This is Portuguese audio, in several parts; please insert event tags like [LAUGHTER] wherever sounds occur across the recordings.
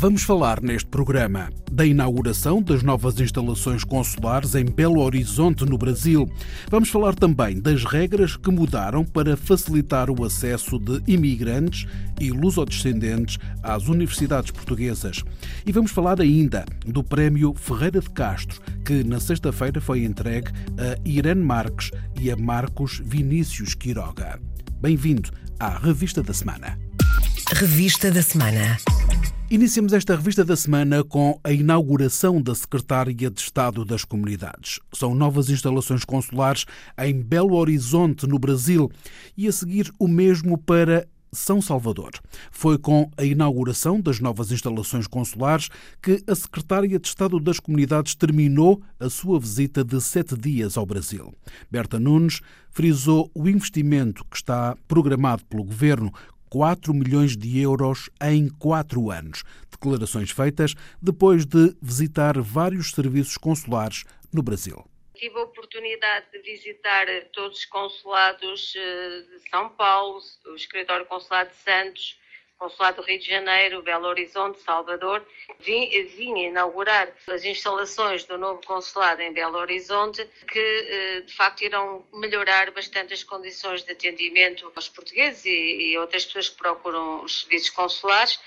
Vamos falar neste programa da inauguração das novas instalações consulares em Belo Horizonte, no Brasil. Vamos falar também das regras que mudaram para facilitar o acesso de imigrantes e lusodescendentes às universidades portuguesas. E vamos falar ainda do Prémio Ferreira de Castro, que na sexta-feira foi entregue a Irene Marques e a Marcos Vinícius Quiroga. Bem-vindo à Revista da Semana. Revista da Semana. Iniciamos esta revista da semana com a inauguração da Secretária de Estado das Comunidades. São novas instalações consulares em Belo Horizonte, no Brasil, e a seguir o mesmo para são Salvador. Foi com a inauguração das novas instalações consulares que a Secretária de Estado das Comunidades terminou a sua visita de sete dias ao Brasil. Berta Nunes frisou o investimento que está programado pelo Governo 4 milhões de euros em quatro anos. Declarações feitas depois de visitar vários serviços consulares no Brasil. Tive a oportunidade de visitar todos os consulados eh, de São Paulo, o escritório consulado de Santos, Consulado do Rio de Janeiro, Belo Horizonte, Salvador, vim inaugurar as instalações do novo consulado em Belo Horizonte, que eh, de facto irão melhorar bastante as condições de atendimento aos portugueses e, e outras pessoas que procuram os serviços consulares.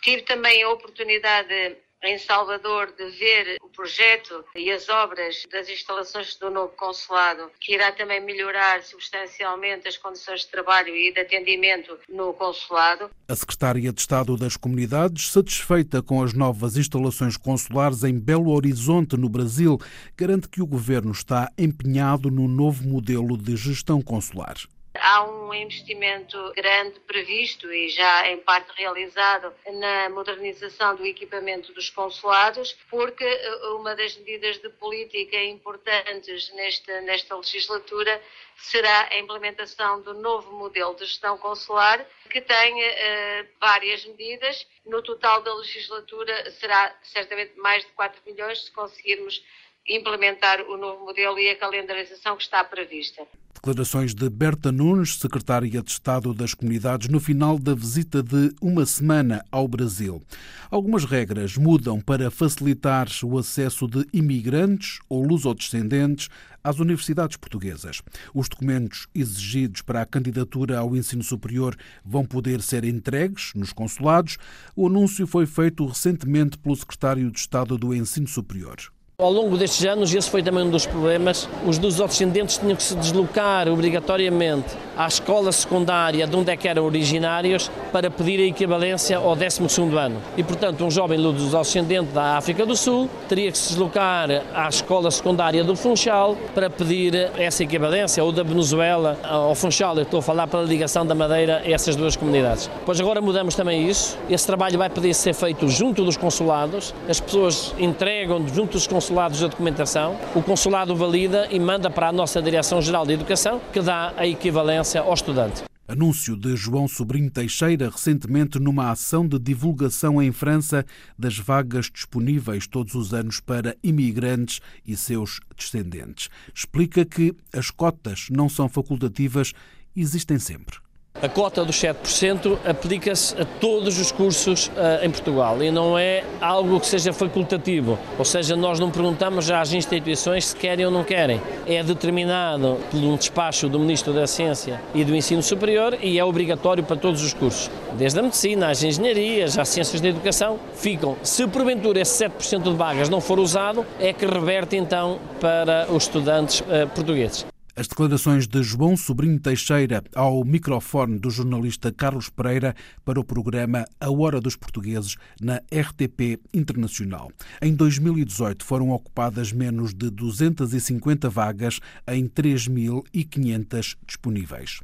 Tive também a oportunidade em Salvador de ver o projeto e as obras das instalações do novo consulado, que irá também melhorar substancialmente as condições de trabalho e de atendimento no consulado. A Secretária de Estado das Comunidades, satisfeita com as novas instalações consulares em Belo Horizonte, no Brasil, garante que o governo está empenhado no novo modelo de gestão consular. Há um investimento grande previsto e já em parte realizado na modernização do equipamento dos consulados, porque eh, uma das medidas de política importantes nesta, nesta legislatura será a implementação do novo modelo de gestão consular, que tem uh, várias medidas. No total da legislatura será certamente mais de 4 milhões se conseguirmos implementar o novo modelo e a calendarização que está prevista. Declarações de Berta Nunes, secretária de Estado das Comunidades, no final da visita de uma semana ao Brasil. Algumas regras mudam para facilitar o acesso de imigrantes ou lusodescendentes às universidades portuguesas. Os documentos exigidos para a candidatura ao ensino superior vão poder ser entregues nos consulados. O anúncio foi feito recentemente pelo secretário de Estado do Ensino Superior. Ao longo destes anos, esse foi também um dos problemas, os descendentes tinham que se deslocar obrigatoriamente à escola secundária de onde é que eram originários para pedir a equivalência ao 12º ano. E, portanto, um jovem luso-descendente da África do Sul teria que se deslocar à escola secundária do Funchal para pedir essa equivalência, ou da Venezuela ao Funchal. Eu estou a falar pela ligação da Madeira a essas duas comunidades. Pois agora mudamos também isso. Esse trabalho vai poder ser feito junto dos consulados. As pessoas entregam junto dos consulados consulados a documentação, o consulado valida e manda para a nossa Direção-Geral de Educação, que dá a equivalência ao estudante. Anúncio de João Sobrinho Teixeira recentemente numa ação de divulgação em França das vagas disponíveis todos os anos para imigrantes e seus descendentes. Explica que as cotas não são facultativas, existem sempre. A cota dos 7% aplica-se a todos os cursos uh, em Portugal e não é algo que seja facultativo, ou seja, nós não perguntamos às instituições se querem ou não querem. É determinado por um despacho do Ministro da Ciência e do Ensino Superior e é obrigatório para todos os cursos. Desde a medicina, às engenharias, às ciências da educação, ficam. Se porventura esse 7% de vagas não for usado, é que reverte então para os estudantes uh, portugueses. As declarações de João Sobrinho Teixeira ao microfone do jornalista Carlos Pereira para o programa A Hora dos Portugueses na RTP Internacional. Em 2018 foram ocupadas menos de 250 vagas em 3.500 disponíveis.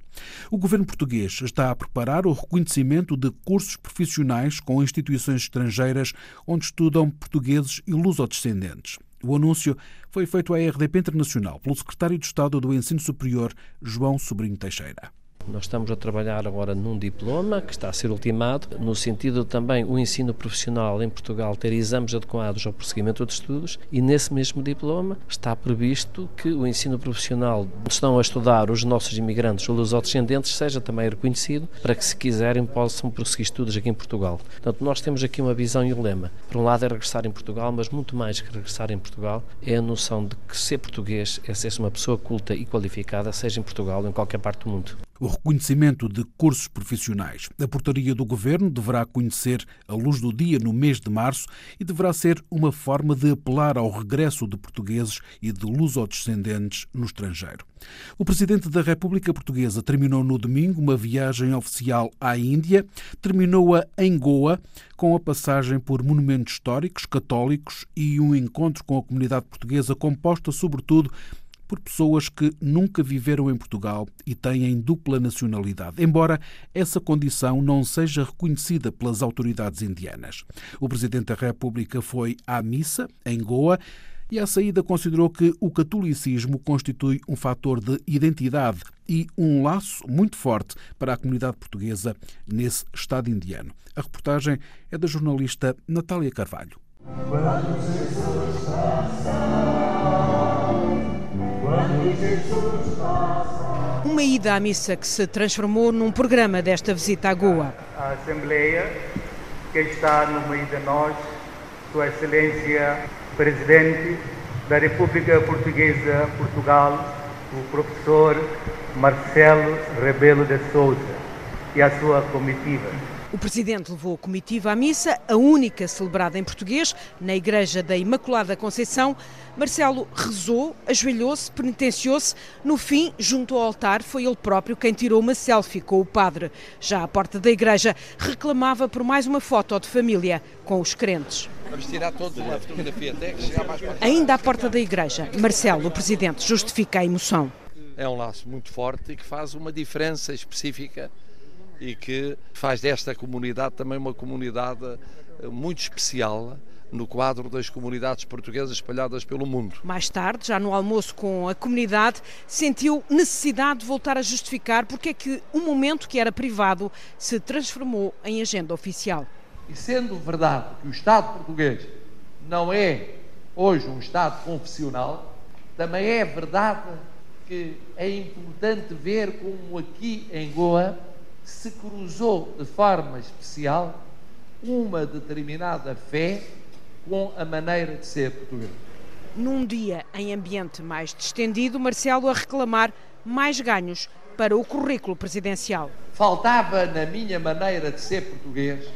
O governo português está a preparar o reconhecimento de cursos profissionais com instituições estrangeiras onde estudam portugueses e lusodescendentes. O anúncio foi feito à RDP Internacional pelo secretário de Estado do Ensino Superior, João Sobrinho Teixeira. Nós estamos a trabalhar agora num diploma que está a ser ultimado, no sentido também o ensino profissional em Portugal ter exames adequados ao prosseguimento de estudos e nesse mesmo diploma está previsto que o ensino profissional onde estão a estudar os nossos imigrantes ou os descendentes seja também reconhecido para que se quiserem possam prosseguir estudos aqui em Portugal. Portanto, nós temos aqui uma visão e um lema. Por um lado é regressar em Portugal, mas muito mais que regressar em Portugal é a noção de que ser português é ser uma pessoa culta e qualificada, seja em Portugal ou em qualquer parte do mundo o reconhecimento de cursos profissionais. A portaria do Governo deverá conhecer a luz do dia no mês de março e deverá ser uma forma de apelar ao regresso de portugueses e de lusodescendentes no estrangeiro. O Presidente da República Portuguesa terminou no domingo uma viagem oficial à Índia, terminou-a em Goa, com a passagem por monumentos históricos, católicos e um encontro com a comunidade portuguesa composta, sobretudo, por pessoas que nunca viveram em Portugal e têm dupla nacionalidade, embora essa condição não seja reconhecida pelas autoridades indianas. O Presidente da República foi à missa, em Goa, e à saída considerou que o catolicismo constitui um fator de identidade e um laço muito forte para a comunidade portuguesa nesse Estado indiano. A reportagem é da jornalista Natália Carvalho. Uma ida à missa que se transformou num programa desta visita à Goa. A Assembleia, que está no meio de nós, Sua Excelência Presidente da República Portuguesa Portugal, o professor Marcelo Rebelo de Souza e a sua comitiva. O presidente levou a comitiva à missa, a única celebrada em português, na Igreja da Imaculada Conceição. Marcelo rezou, ajoelhou-se, penitenciou-se. No fim, junto ao altar, foi ele próprio quem tirou uma selfie com o padre. Já à porta da igreja, reclamava por mais uma foto de família com os crentes. Vamos tirar todos uma fotografia até que chegar mais para Ainda à porta da igreja, Marcelo, o presidente, justifica a emoção. É um laço muito forte e que faz uma diferença específica e que faz desta comunidade também uma comunidade eh, muito especial no quadro das comunidades portuguesas espalhadas pelo mundo. Mais tarde, já no almoço com a comunidade, sentiu necessidade de voltar a justificar porque é que um momento que era privado se transformou em agenda oficial. E sendo verdade que o Estado português não é hoje um Estado confessional, também é verdade que é importante ver como aqui em Goa se cruzou de forma especial uma determinada fé com a maneira de ser português. Num dia em ambiente mais distendido, Marcelo a reclamar mais ganhos para o currículo presidencial. Faltava na minha maneira de ser português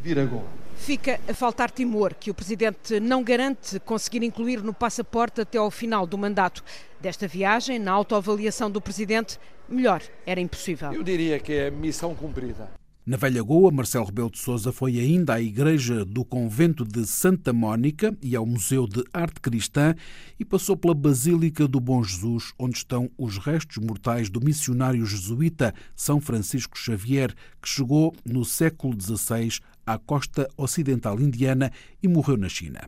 vir a Goa. Fica a faltar timor que o Presidente não garante conseguir incluir no passaporte até ao final do mandato. Desta viagem, na autoavaliação do Presidente, melhor era impossível. Eu diria que é missão cumprida. Na Velha Goa, Marcelo Rebelo de Sousa foi ainda à igreja do convento de Santa Mónica e ao Museu de Arte Cristã e passou pela Basílica do Bom Jesus, onde estão os restos mortais do missionário jesuíta São Francisco Xavier, que chegou no século XVI à costa ocidental indiana e morreu na China.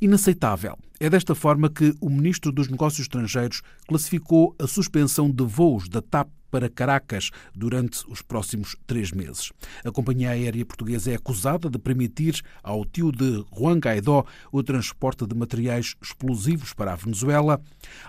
Inaceitável. É desta forma que o ministro dos Negócios Estrangeiros classificou a suspensão de voos da TAP para Caracas durante os próximos três meses. A companhia aérea portuguesa é acusada de permitir ao tio de Juan Guaidó o transporte de materiais explosivos para a Venezuela,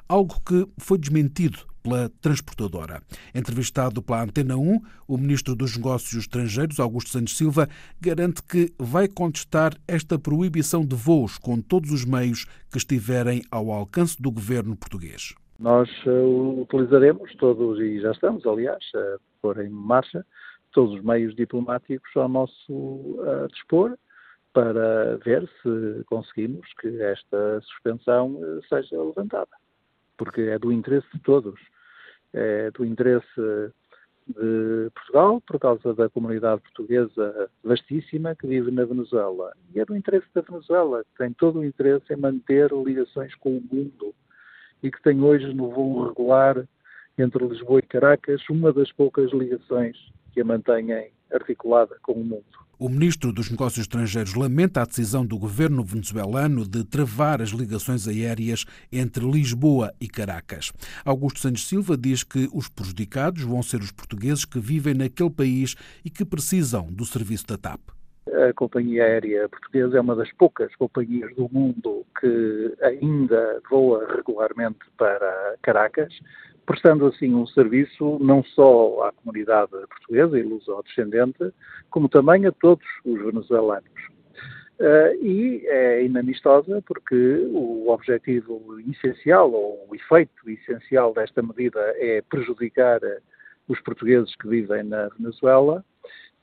algo que foi desmentido pela transportadora. Entrevistado pela Antena 1, o ministro dos Negócios Estrangeiros, Augusto Santos Silva, garante que vai contestar esta proibição de voos com todos os meios que estiverem ao alcance do governo português. Nós uh, utilizaremos todos, e já estamos, aliás, a pôr em marcha, todos os meios diplomáticos ao nosso uh, dispor para ver se conseguimos que esta suspensão uh, seja levantada. Porque é do interesse de todos é do interesse de Portugal, por causa da comunidade portuguesa vastíssima que vive na Venezuela. E é do interesse da Venezuela, que tem todo o interesse em manter ligações com o mundo e que tem hoje no voo regular entre Lisboa e Caracas uma das poucas ligações que a mantêm articulada com o mundo. O ministro dos Negócios Estrangeiros lamenta a decisão do governo venezuelano de travar as ligações aéreas entre Lisboa e Caracas. Augusto Santos Silva diz que os prejudicados vão ser os portugueses que vivem naquele país e que precisam do serviço da TAP. A companhia aérea portuguesa é uma das poucas companhias do mundo que ainda voa regularmente para Caracas prestando assim um serviço não só à comunidade portuguesa e luso-descendente, como também a todos os venezuelanos. Uh, e é inamistosa porque o objetivo essencial, ou o efeito essencial desta medida é prejudicar os portugueses que vivem na Venezuela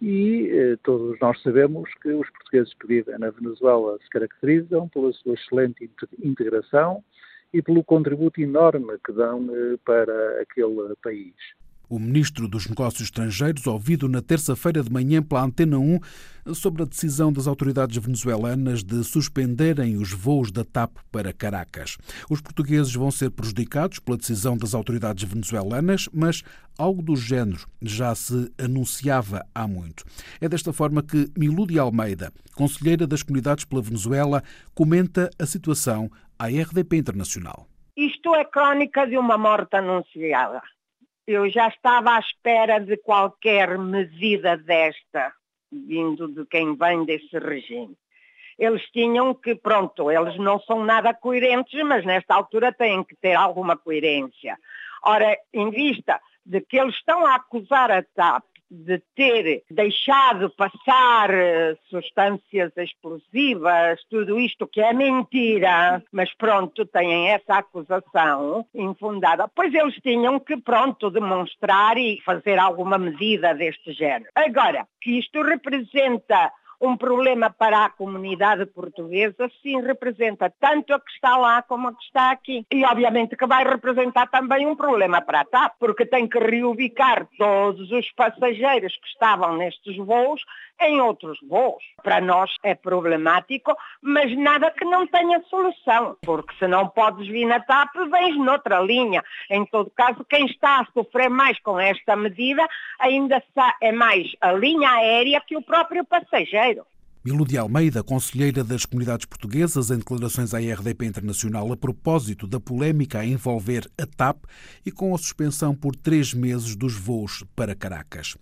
e eh, todos nós sabemos que os portugueses que vivem na Venezuela se caracterizam pela sua excelente integração, e pelo contributo enorme que dão eh, para aquele país. O ministro dos Negócios Estrangeiros, ouvido na terça-feira de manhã pela Antena 1 sobre a decisão das autoridades venezuelanas de suspenderem os voos da TAP para Caracas. Os portugueses vão ser prejudicados pela decisão das autoridades venezuelanas, mas algo do género já se anunciava há muito. É desta forma que Milú Almeida, conselheira das comunidades pela Venezuela, comenta a situação à RDP Internacional. Isto é crónica de uma morte anunciada. Eu já estava à espera de qualquer medida desta, vindo de quem vem desse regime. Eles tinham que, pronto, eles não são nada coerentes, mas nesta altura têm que ter alguma coerência. Ora, em vista de que eles estão a acusar a TAP de ter deixado passar eh, substâncias explosivas, tudo isto que é mentira, mas pronto, têm essa acusação infundada. Pois eles tinham que, pronto, demonstrar e fazer alguma medida deste género. Agora, que isto representa um problema para a comunidade portuguesa, sim, representa tanto a que está lá como a que está aqui. E obviamente que vai representar também um problema para a TAP, porque tem que reubicar todos os passageiros que estavam nestes voos em outros voos. Para nós é problemático, mas nada que não tenha solução, porque se não podes vir na TAP, vens noutra linha. Em todo caso, quem está a sofrer mais com esta medida ainda é mais a linha aérea que o próprio passageiro. Milu de Almeida, conselheira das comunidades portuguesas, em declarações à RDP Internacional a propósito da polémica a envolver a TAP e com a suspensão por três meses dos voos para Caracas.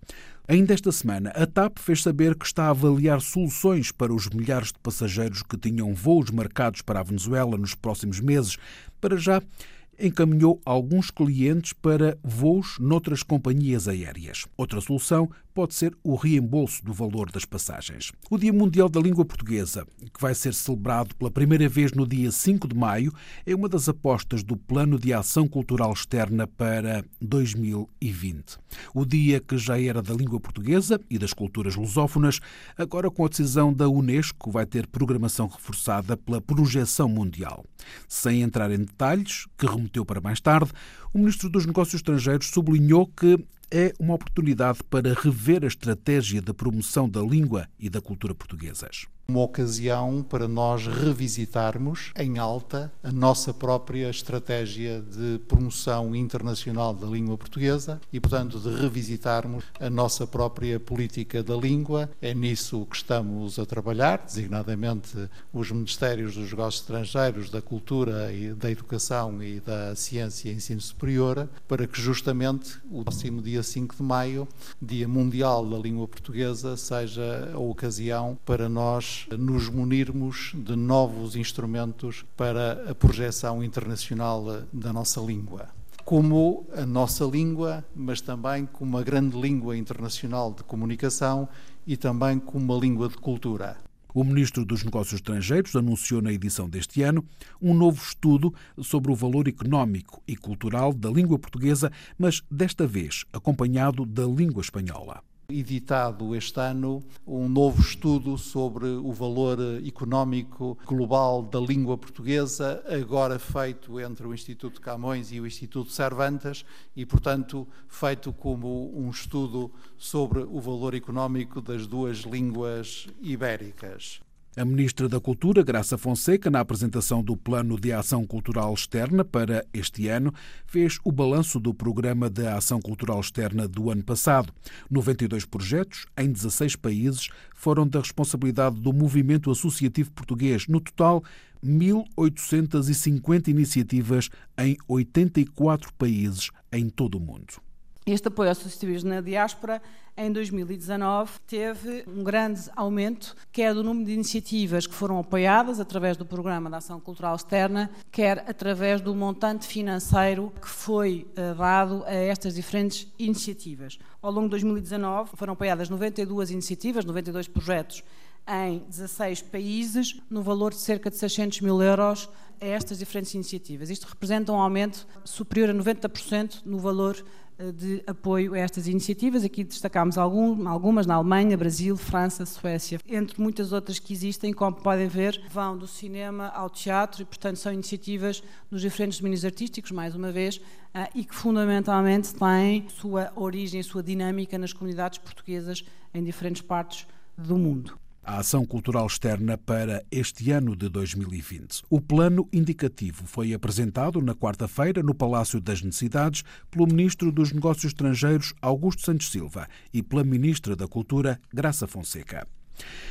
Ainda esta semana, a TAP fez saber que está a avaliar soluções para os milhares de passageiros que tinham voos marcados para a Venezuela nos próximos meses. Para já, encaminhou alguns clientes para voos noutras companhias aéreas. Outra solução pode ser o reembolso do valor das passagens. O Dia Mundial da Língua Portuguesa, que vai ser celebrado pela primeira vez no dia 5 de maio, é uma das apostas do Plano de Ação Cultural Externa para 2020. O dia que já era da língua portuguesa e das culturas lusófonas, agora com a decisão da Unesco, vai ter programação reforçada pela projeção mundial. Sem entrar em detalhes, que remeteu para mais tarde, o Ministro dos Negócios Estrangeiros sublinhou que é uma oportunidade para rever a estratégia de promoção da língua e da cultura portuguesas uma ocasião para nós revisitarmos em alta a nossa própria estratégia de promoção internacional da língua portuguesa e, portanto, de revisitarmos a nossa própria política da língua. É nisso que estamos a trabalhar, designadamente os Ministérios dos Negócios Estrangeiros, da Cultura e da Educação e da Ciência e Ensino Superior, para que justamente o próximo dia 5 de maio, Dia Mundial da Língua Portuguesa, seja a ocasião para nós nos munirmos de novos instrumentos para a projeção internacional da nossa língua. Como a nossa língua, mas também como uma grande língua internacional de comunicação e também como uma língua de cultura. O Ministro dos Negócios Estrangeiros anunciou na edição deste ano um novo estudo sobre o valor económico e cultural da língua portuguesa, mas desta vez acompanhado da língua espanhola editado este ano um novo estudo sobre o valor económico global da língua portuguesa, agora feito entre o Instituto Camões e o Instituto Cervantes e, portanto, feito como um estudo sobre o valor económico das duas línguas ibéricas. A Ministra da Cultura, Graça Fonseca, na apresentação do Plano de Ação Cultural Externa para este ano, fez o balanço do Programa de Ação Cultural Externa do ano passado. 92 projetos em 16 países foram da responsabilidade do Movimento Associativo Português. No total, 1.850 iniciativas em 84 países em todo o mundo. Este apoio aos associativismo na diáspora, em 2019, teve um grande aumento, quer do número de iniciativas que foram apoiadas através do Programa de Ação Cultural Externa, quer através do montante financeiro que foi uh, dado a estas diferentes iniciativas. Ao longo de 2019 foram apoiadas 92 iniciativas, 92 projetos em 16 países, no valor de cerca de 600 mil euros a estas diferentes iniciativas. Isto representa um aumento superior a 90% no valor eh, de apoio a estas iniciativas. Aqui destacámos algumas na Alemanha, Brasil, França, Suécia, entre muitas outras que existem, como podem ver, vão do cinema ao teatro e, portanto, são iniciativas nos diferentes domínios artísticos, mais uma vez, eh, e que fundamentalmente têm sua origem, sua dinâmica nas comunidades portuguesas em diferentes partes do mundo a ação cultural externa para este ano de 2020. O plano indicativo foi apresentado na quarta-feira no Palácio das Necessidades pelo Ministro dos Negócios Estrangeiros Augusto Santos Silva e pela Ministra da Cultura Graça Fonseca.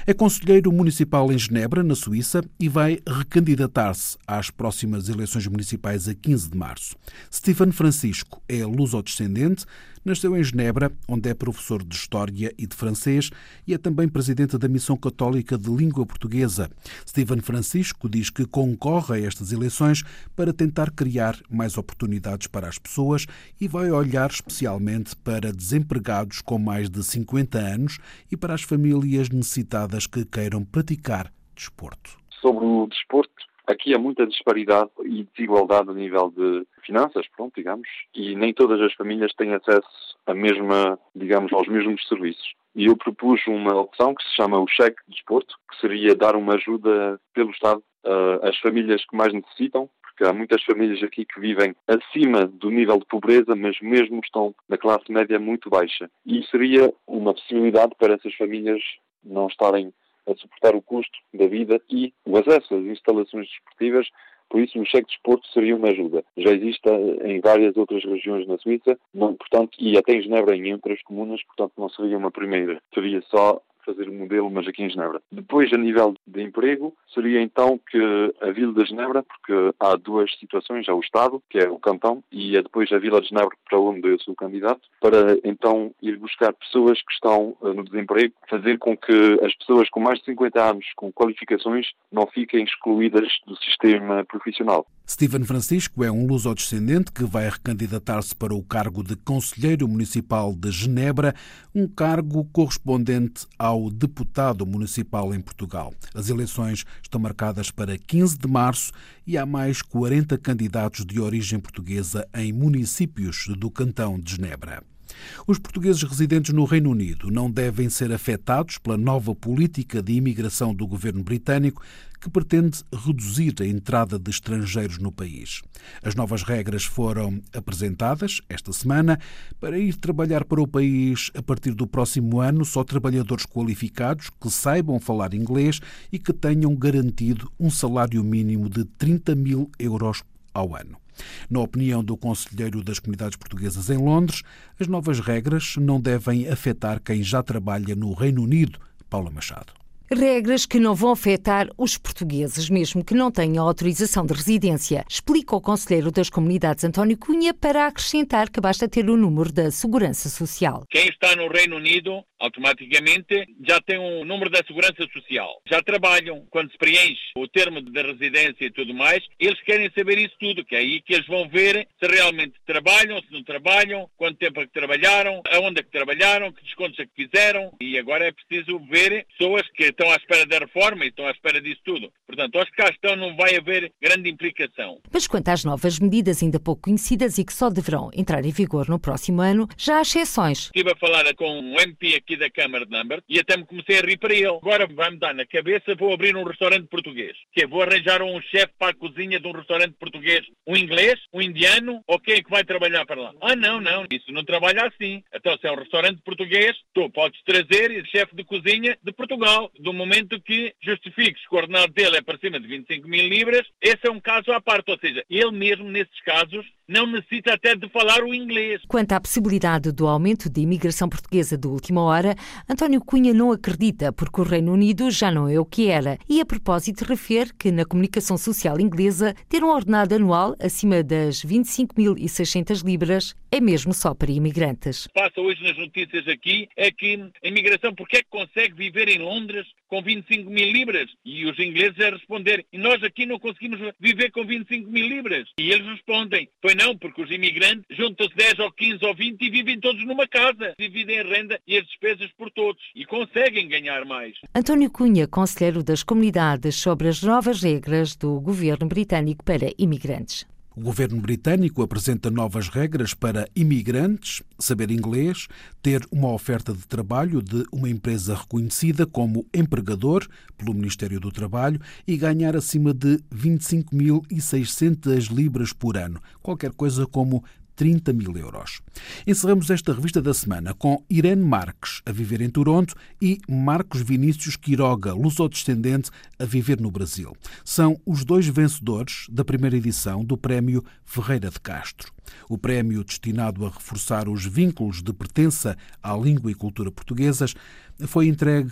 É conselheiro municipal em Genebra, na Suíça, e vai recandidatar-se às próximas eleições municipais a 15 de março. Stephen Francisco é luso-descendente, Nasceu em Genebra, onde é professor de História e de Francês e é também presidente da Missão Católica de Língua Portuguesa. Steven Francisco diz que concorre a estas eleições para tentar criar mais oportunidades para as pessoas e vai olhar especialmente para desempregados com mais de 50 anos e para as famílias necessitadas que queiram praticar desporto. Sobre o desporto, Aqui há muita disparidade e desigualdade a nível de finanças, pronto, digamos, e nem todas as famílias têm acesso a mesma, digamos, aos mesmos serviços. E eu propus uma opção que se chama o cheque de desporto, que seria dar uma ajuda pelo Estado às famílias que mais necessitam, porque há muitas famílias aqui que vivem acima do nível de pobreza, mas mesmo estão na classe média muito baixa. E seria uma possibilidade para essas famílias não estarem a suportar o custo da vida e o acesso às instalações desportivas. Por isso, o cheque de desporto seria uma ajuda. Já existe em várias outras regiões na Suíça, portanto, e até em Genebra, em outras comunas, portanto, não seria uma primeira. Seria só fazer o modelo, mas aqui em Genebra. Depois, a nível de emprego, seria então que a Vila de Genebra, porque há duas situações, há o Estado, que é o cantão, e é depois a Vila de Genebra, para onde eu sou candidato, para então ir buscar pessoas que estão uh, no desemprego, fazer com que as pessoas com mais de 50 anos, com qualificações, não fiquem excluídas do sistema profissional. Steven Francisco é um luso-descendente que vai recandidatar-se para o cargo de Conselheiro Municipal de Genebra, um cargo correspondente ao deputado municipal em Portugal. As eleições estão marcadas para 15 de março e há mais 40 candidatos de origem portuguesa em municípios do cantão de Genebra. Os portugueses residentes no Reino Unido não devem ser afetados pela nova política de imigração do governo britânico que pretende reduzir a entrada de estrangeiros no país. As novas regras foram apresentadas esta semana para ir trabalhar para o país a partir do próximo ano só trabalhadores qualificados que saibam falar inglês e que tenham garantido um salário mínimo de 30 mil euros ao ano. Na opinião do Conselheiro das Comunidades Portuguesas em Londres, as novas regras não devem afetar quem já trabalha no Reino Unido. Paula Machado. Regras que não vão afetar os portugueses, mesmo que não tenham autorização de residência, explica o Conselheiro das Comunidades António Cunha para acrescentar que basta ter o número da Segurança Social. Quem está no Reino Unido, automaticamente, já tem um número da Segurança Social. Já trabalham. Quando se preenche o termo de residência e tudo mais, eles querem saber isso tudo, que é aí que eles vão ver se realmente trabalham, se não trabalham, quanto tempo é que trabalharam, aonde é que trabalharam, que descontos é que fizeram. E agora é preciso ver pessoas que estão à espera da reforma e estão à espera disso tudo. Portanto, aos que cá estão não vai haver grande implicação. Mas quanto às novas medidas ainda pouco conhecidas e que só deverão entrar em vigor no próximo ano, já há exceções. Estive a falar com um MP aqui da Câmara de Number e até me comecei a rir para ele. Agora vai-me dar na cabeça, vou abrir um restaurante português. Que é, vou arranjar um chefe para a cozinha de um restaurante português. Um inglês? Um indiano? Ou quem é que vai trabalhar para lá? Ah, não, não. Isso não trabalha assim. Então, se é um restaurante português, tu podes trazer chefe de cozinha de Portugal, de do momento que justifique que o ordenado dele é para cima de 25 mil libras, esse é um caso à parte, ou seja, ele mesmo nesses casos não necessita até de falar o inglês. Quanto à possibilidade do aumento de imigração portuguesa de última hora, António Cunha não acredita, porque o Reino Unido já não é o que era. E a propósito refere que na comunicação social inglesa ter um ordenado anual acima das 25.600 libras é mesmo só para imigrantes. Passa hoje nas notícias aqui é que a imigração, porque é que consegue viver em Londres com 25 mil libras? E os ingleses a responder, nós aqui não conseguimos viver com 25 mil libras. E eles respondem, pois não, porque os imigrantes juntam-se 10 ou 15 ou 20 e vivem todos numa casa. Dividem a renda e as despesas por todos. E conseguem ganhar mais. António Cunha, conselheiro das comunidades sobre as novas regras do governo britânico para imigrantes. O governo britânico apresenta novas regras para imigrantes, saber inglês, ter uma oferta de trabalho de uma empresa reconhecida como empregador pelo Ministério do Trabalho e ganhar acima de 25.600 libras por ano, qualquer coisa como 30 mil euros. Encerramos esta revista da semana com Irene Marques, a viver em Toronto, e Marcos Vinícius Quiroga, lusodescendente, a viver no Brasil. São os dois vencedores da primeira edição do Prémio Ferreira de Castro. O prémio, destinado a reforçar os vínculos de pertença à língua e cultura portuguesas, foi entregue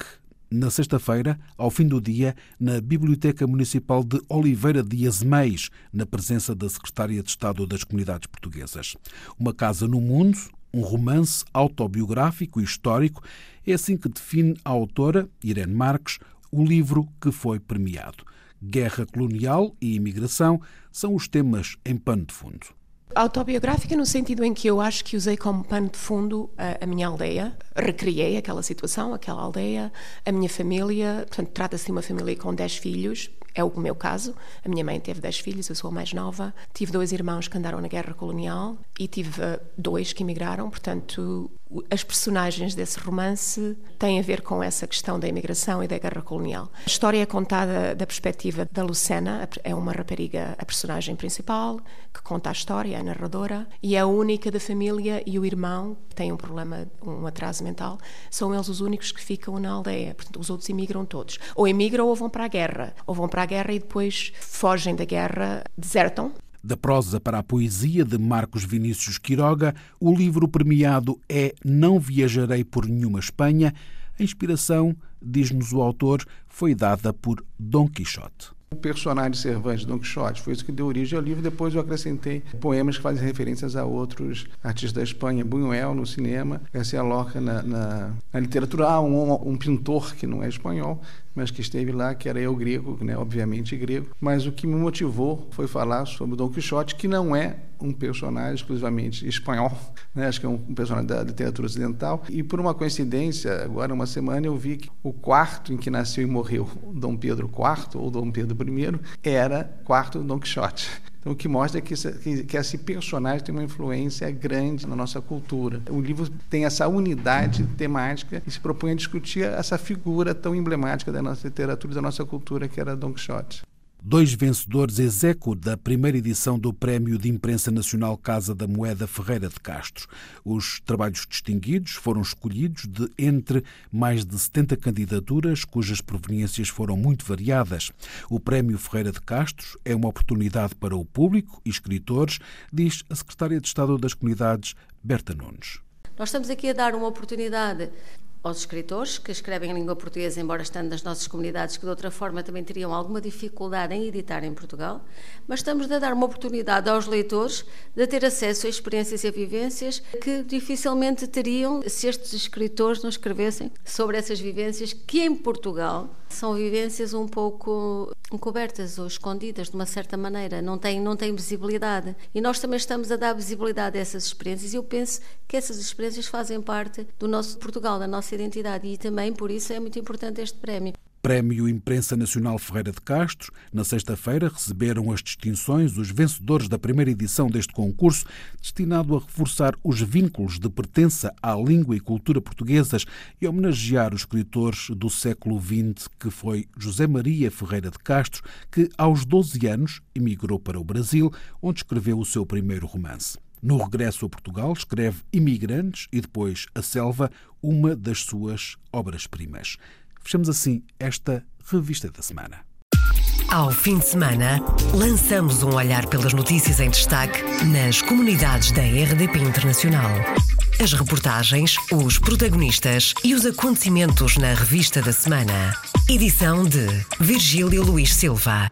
na sexta-feira, ao fim do dia, na Biblioteca Municipal de Oliveira de Azeméis, na presença da Secretária de Estado das Comunidades Portuguesas. Uma Casa no Mundo, um romance autobiográfico e histórico, é assim que define a autora, Irene Marques, o livro que foi premiado. Guerra colonial e imigração são os temas em pano de fundo. Autobiográfica no sentido em que eu acho que usei como pano de fundo a, a, minha aldeia, recriei aquela situação, aquela aldeia, a minha família, portanto trata-se de uma família com 10 filhos, é o meu caso. A minha mãe teve 10 filhos, eu sou a mais nova. Tive dois irmãos que andaram na guerra colonial e tive uh, dois que emigraram. Portanto, as personagens desse romance têm a ver com essa questão da imigração e da guerra colonial. A história é contada da perspectiva da Lucena, é uma rapariga, a personagem principal, que conta a história, a narradora, e é a única da família e o irmão, tem um problema, um atraso mental, são eles os únicos que ficam na aldeia. Portanto, os outros imigram todos. Ou imigram ou vão para a guerra. Ou vão para a guerra e depois fogem da guerra, desertam da prosa para a poesia de Marcos Vinícius Quiroga, o livro premiado é Não Viajarei por Nenhuma Espanha. A inspiração, diz-nos o autor, foi dada por Dom Quixote. O personagem Cervantes, Don Quixote, foi isso que deu origem ao livro. Depois eu acrescentei poemas que fazem referências a outros artistas da Espanha. Buñuel no cinema, Garcia Lorca na, na, na literatura. Há um, um, pintor que não é espanhol, mas que esteve lá, que era eu grego, né, obviamente grego. Mas o que me motivou foi falar sobre Don Quixote, que não é um personagem exclusivamente espanhol, [LAUGHS] né? acho que é um personagem da literatura ocidental. E por uma coincidência, agora uma semana eu vi que o quarto em que nasceu e morreu Dom Pedro IV, ou Dom Pedro I, era quarto Dom Quixote. Então, o que mostra que, esse, que esse personagem tem uma influência grande na nossa cultura. O livro tem essa unidade temática e se propõe a discutir essa figura tão emblemática da nossa literatura e da nossa cultura, que era Don Quixote. Dois vencedores execo da primeira edição do Prémio de Imprensa Nacional Casa da Moeda Ferreira de Castro. Os trabalhos distinguidos foram escolhidos de entre mais de 70 candidaturas, cujas proveniências foram muito variadas. O Prémio Ferreira de Castro é uma oportunidade para o público e escritores, diz a Secretária de Estado das Comunidades, Berta Nunes. Nós estamos aqui a dar uma oportunidade aos escritores que escrevem em língua portuguesa, embora estando nas nossas comunidades, que de outra forma também teriam alguma dificuldade em editar em Portugal, mas estamos a dar uma oportunidade aos leitores de ter acesso a experiências e a vivências que dificilmente teriam se estes escritores não escrevessem sobre essas vivências que em Portugal são vivências um pouco encobertas ou escondidas de uma certa maneira, não têm, não têm visibilidade. E nós também estamos a dar visibilidade a essas experiências e eu penso que essas experiências fazem parte do nosso Portugal, da nossa identidade e também por isso é muito importante este prémio. Prémio Imprensa Nacional Ferreira de Castro. Na sexta-feira receberam as distinções os vencedores da primeira edição deste concurso, destinado a reforçar os vínculos de pertença à língua e cultura portuguesas e homenagear os escritores do século XX, que foi José Maria Ferreira de Castro, que aos 12 anos emigrou para o Brasil, onde escreveu o seu primeiro romance. No regresso a Portugal, escreve Imigrantes e depois A Selva, uma das suas obras-primas. Fechamos assim esta revista da semana. Ao fim de semana, lançamos um olhar pelas notícias em destaque nas comunidades da RDP Internacional. As reportagens, os protagonistas e os acontecimentos na revista da semana. Edição de Virgílio Luís Silva.